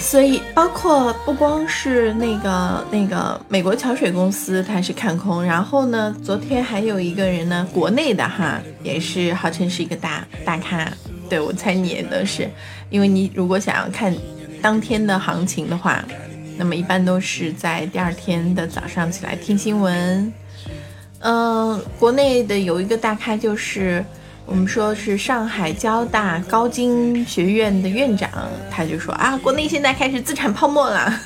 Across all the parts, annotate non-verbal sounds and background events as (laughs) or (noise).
所以包括不光是那个那个美国桥水公司，它是看空，然后呢，昨天还有一个人呢，国内的哈，也是号称是一个大大咖，对我猜你也都是，因为你如果想要看当天的行情的话，那么一般都是在第二天的早上起来听新闻。嗯，国内的有一个大咖就是。我们说是上海交大高精学院的院长，他就说啊，国内现在开始资产泡沫了。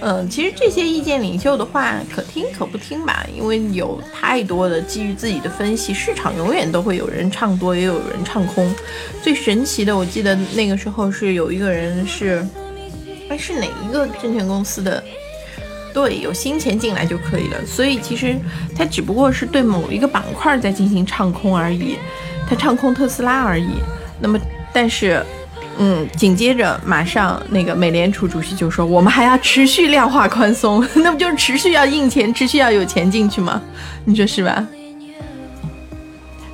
嗯，其实这些意见领袖的话，可听可不听吧，因为有太多的基于自己的分析，市场永远都会有人唱多，也有人唱空。最神奇的，我记得那个时候是有一个人是，哎，是哪一个证券公司的？对，有新钱进来就可以了，所以其实它只不过是对某一个板块在进行唱空而已，它唱空特斯拉而已。那么，但是，嗯，紧接着马上那个美联储主席就说，我们还要持续量化宽松，那不就是持续要印钱，持续要有钱进去吗？(laughs) 你说是吧？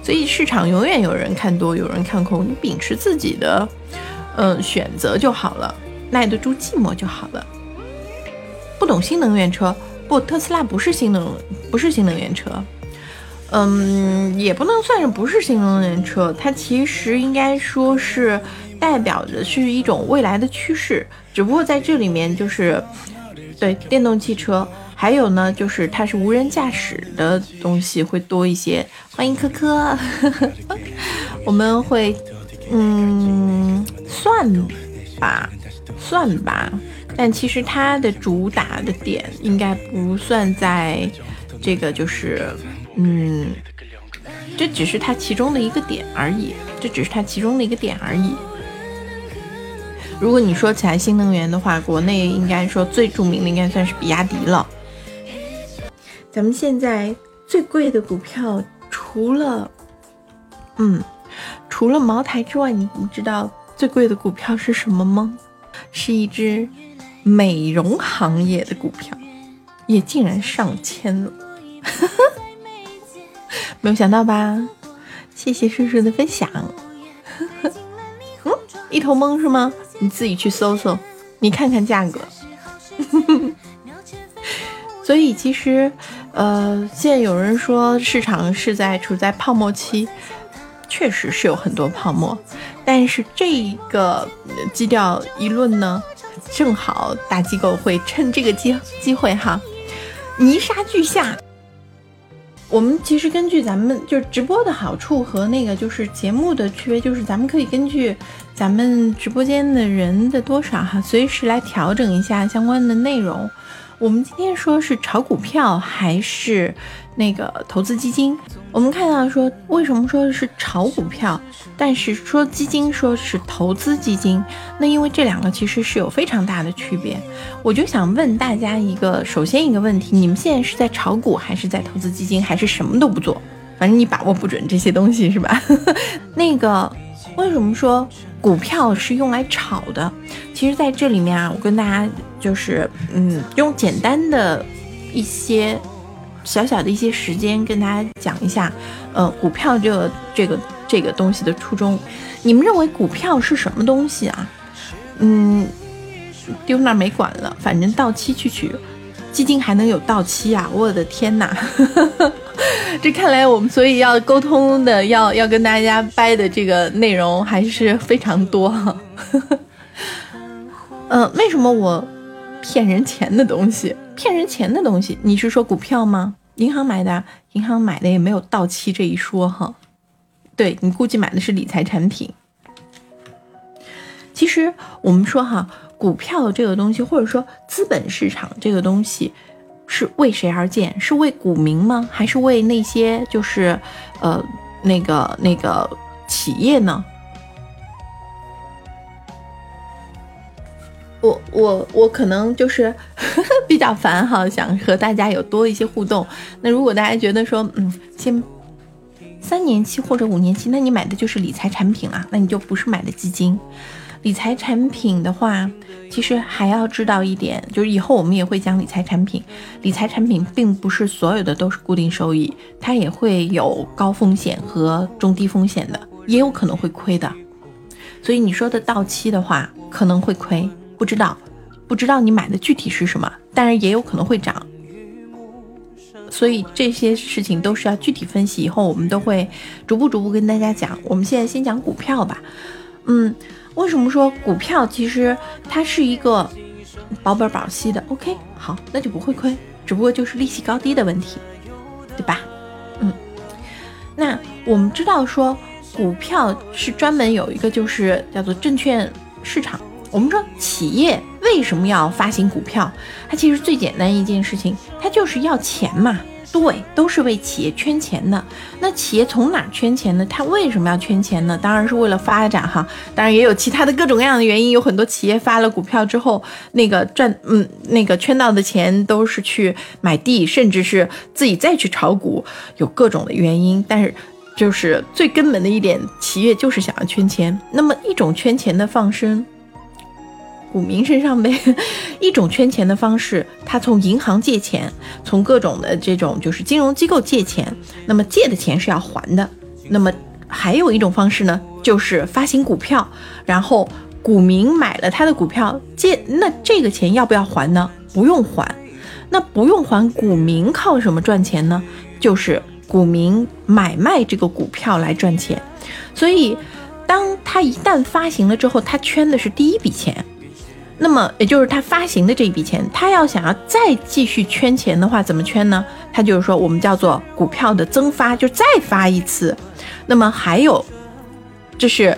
所以市场永远有人看多，有人看空，你秉持自己的，嗯，选择就好了，耐得住寂寞就好了。不懂新能源车，不，特斯拉不是新能，不是新能源车，嗯，也不能算是不是新能源车，它其实应该说是代表的是一种未来的趋势，只不过在这里面就是，对电动汽车，还有呢就是它是无人驾驶的东西会多一些。欢迎科科，(laughs) 我们会，嗯，算吧，算吧。但其实它的主打的点应该不算在，这个就是，嗯，这只是它其中的一个点而已，这只是它其中的一个点而已。如果你说起来新能源的话，国内应该说最著名的应该算是比亚迪了。咱们现在最贵的股票，除了，嗯，除了茅台之外，你你知道最贵的股票是什么吗？是一只。美容行业的股票也竟然上千了，(laughs) 没有想到吧？谢谢叔叔的分享。嗯，一头懵是吗？你自己去搜搜，你看看价格。(laughs) 所以其实，呃，现在有人说市场是在处在泡沫期，确实是有很多泡沫，但是这个基调一论呢？正好大机构会趁这个机机会哈，泥沙俱下。我们其实根据咱们就是直播的好处和那个就是节目的区别，就是咱们可以根据咱们直播间的人的多少哈，随时来调整一下相关的内容。我们今天说是炒股票还是那个投资基金？我们看到说，为什么说是炒股票，但是说基金说是投资基金？那因为这两个其实是有非常大的区别。我就想问大家一个，首先一个问题：你们现在是在炒股，还是在投资基金，还是什么都不做？反正你把握不准这些东西是吧？(laughs) 那个为什么说股票是用来炒的？其实在这里面啊，我跟大家。就是嗯，用简单的一些小小的一些时间跟大家讲一下，呃，股票这个这个这个东西的初衷。你们认为股票是什么东西啊？嗯，丢那没管了，反正到期去取，基金还能有到期啊？我的天哪！(laughs) 这看来我们所以要沟通的，要要跟大家掰的这个内容还是非常多哈。嗯，(laughs) 为什么我？骗人钱的东西，骗人钱的东西，你是说股票吗？银行买的，银行买的也没有到期这一说哈。对你估计买的是理财产品。其实我们说哈，股票这个东西，或者说资本市场这个东西，是为谁而建？是为股民吗？还是为那些就是呃那个那个企业呢？我我我可能就是 (laughs) 比较烦哈，想和大家有多一些互动。那如果大家觉得说，嗯，先三年期或者五年期，那你买的就是理财产品啊，那你就不是买的基金。理财产品的话，其实还要知道一点，就是以后我们也会讲理财产品。理财产品并不是所有的都是固定收益，它也会有高风险和中低风险的，也有可能会亏的。所以你说的到期的话可能会亏，不知道，不知道你买的具体是什么，但是也有可能会涨。所以这些事情都是要具体分析，以后我们都会逐步逐步跟大家讲。我们现在先讲股票吧。嗯，为什么说股票其实它是一个保本保息的？OK，好，那就不会亏，只不过就是利息高低的问题，对吧？嗯，那我们知道说股票是专门有一个就是叫做证券市场。我们说企业为什么要发行股票？它其实最简单一件事情，它就是要钱嘛。对，都是为企业圈钱的。那企业从哪圈钱呢？它为什么要圈钱呢？当然是为了发展哈。当然也有其他的各种各样的原因。有很多企业发了股票之后，那个赚嗯那个圈到的钱都是去买地，甚至是自己再去炒股，有各种的原因。但是就是最根本的一点，企业就是想要圈钱。那么一种圈钱的方式。股民身上呗，(laughs) 一种圈钱的方式，他从银行借钱，从各种的这种就是金融机构借钱，那么借的钱是要还的。那么还有一种方式呢，就是发行股票，然后股民买了他的股票借，那这个钱要不要还呢？不用还。那不用还，股民靠什么赚钱呢？就是股民买卖这个股票来赚钱。所以，当他一旦发行了之后，他圈的是第一笔钱。那么，也就是他发行的这一笔钱，他要想要再继续圈钱的话，怎么圈呢？他就是说，我们叫做股票的增发，就再发一次。那么还有，这是，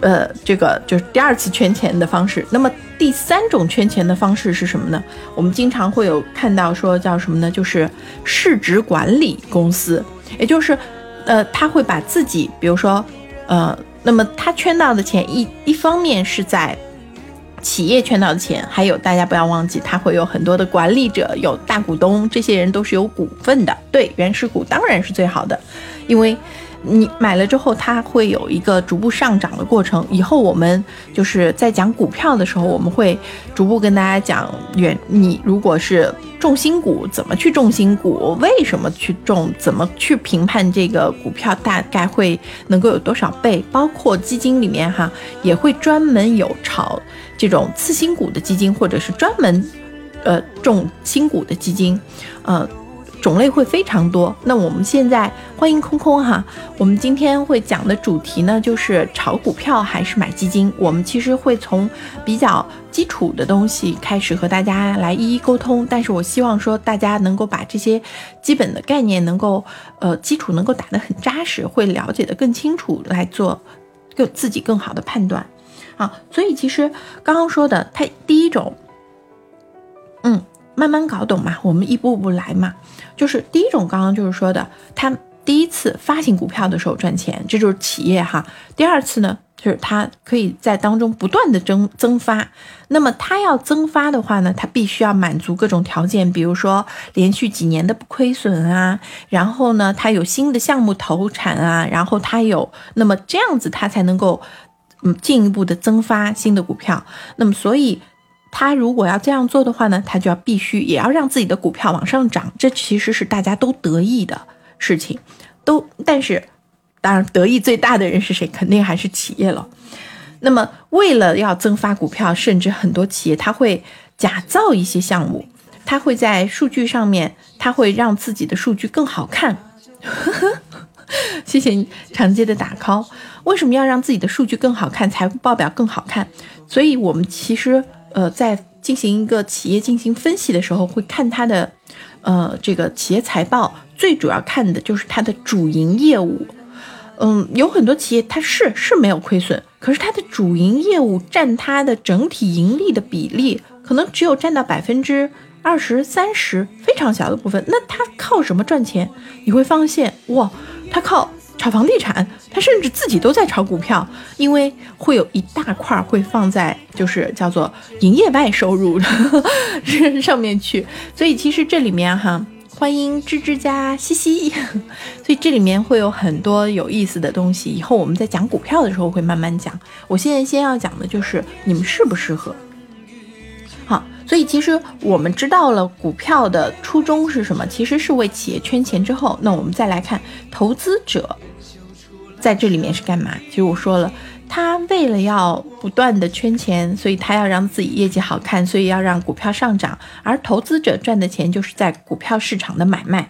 呃，这个就是第二次圈钱的方式。那么第三种圈钱的方式是什么呢？我们经常会有看到说叫什么呢？就是市值管理公司，也就是，呃，他会把自己，比如说，呃，那么他圈到的钱一一方面是在。企业圈到的钱，还有大家不要忘记，它会有很多的管理者，有大股东，这些人都是有股份的。对，原始股当然是最好的，因为你买了之后，它会有一个逐步上涨的过程。以后我们就是在讲股票的时候，我们会逐步跟大家讲，远你如果是重新股，怎么去重新股，为什么去重，怎么去评判这个股票大概会能够有多少倍，包括基金里面哈，也会专门有炒。这种次新股的基金，或者是专门，呃，重新股的基金，嗯，种类会非常多。那我们现在欢迎空空哈，我们今天会讲的主题呢，就是炒股票还是买基金。我们其实会从比较基础的东西开始和大家来一一沟通，但是我希望说大家能够把这些基本的概念能够，呃，基础能够打得很扎实，会了解的更清楚，来做更自己更好的判断。啊，所以其实刚刚说的，它第一种，嗯，慢慢搞懂嘛，我们一步步来嘛。就是第一种，刚刚就是说的，他第一次发行股票的时候赚钱，这就是企业哈。第二次呢，就是他可以在当中不断的增增发。那么他要增发的话呢，他必须要满足各种条件，比如说连续几年的不亏损啊，然后呢，他有新的项目投产啊，然后他有，那么这样子他才能够。嗯，进一步的增发新的股票，那么所以他如果要这样做的话呢，他就要必须也要让自己的股票往上涨，这其实是大家都得意的事情，都但是当然得益最大的人是谁？肯定还是企业了。那么为了要增发股票，甚至很多企业他会假造一些项目，他会在数据上面，他会让自己的数据更好看。(laughs) 谢谢长街的打 call。为什么要让自己的数据更好看，财务报表更好看？所以我们其实呃在进行一个企业进行分析的时候，会看它的呃这个企业财报，最主要看的就是它的主营业务。嗯，有很多企业它是是没有亏损，可是它的主营业务占它的整体盈利的比例，可能只有占到百分之二十三十，非常小的部分。那它靠什么赚钱？你会发现哇，它靠。炒房地产，他甚至自己都在炒股票，因为会有一大块会放在就是叫做营业外收入 (laughs) 上面去，所以其实这里面哈，欢迎芝芝加西西，(laughs) 所以这里面会有很多有意思的东西，以后我们在讲股票的时候会慢慢讲。我现在先要讲的就是你们适不适合。好，所以其实我们知道了股票的初衷是什么，其实是为企业圈钱之后，那我们再来看投资者。在这里面是干嘛？其实我说了，他为了要不断的圈钱，所以他要让自己业绩好看，所以要让股票上涨。而投资者赚的钱就是在股票市场的买卖。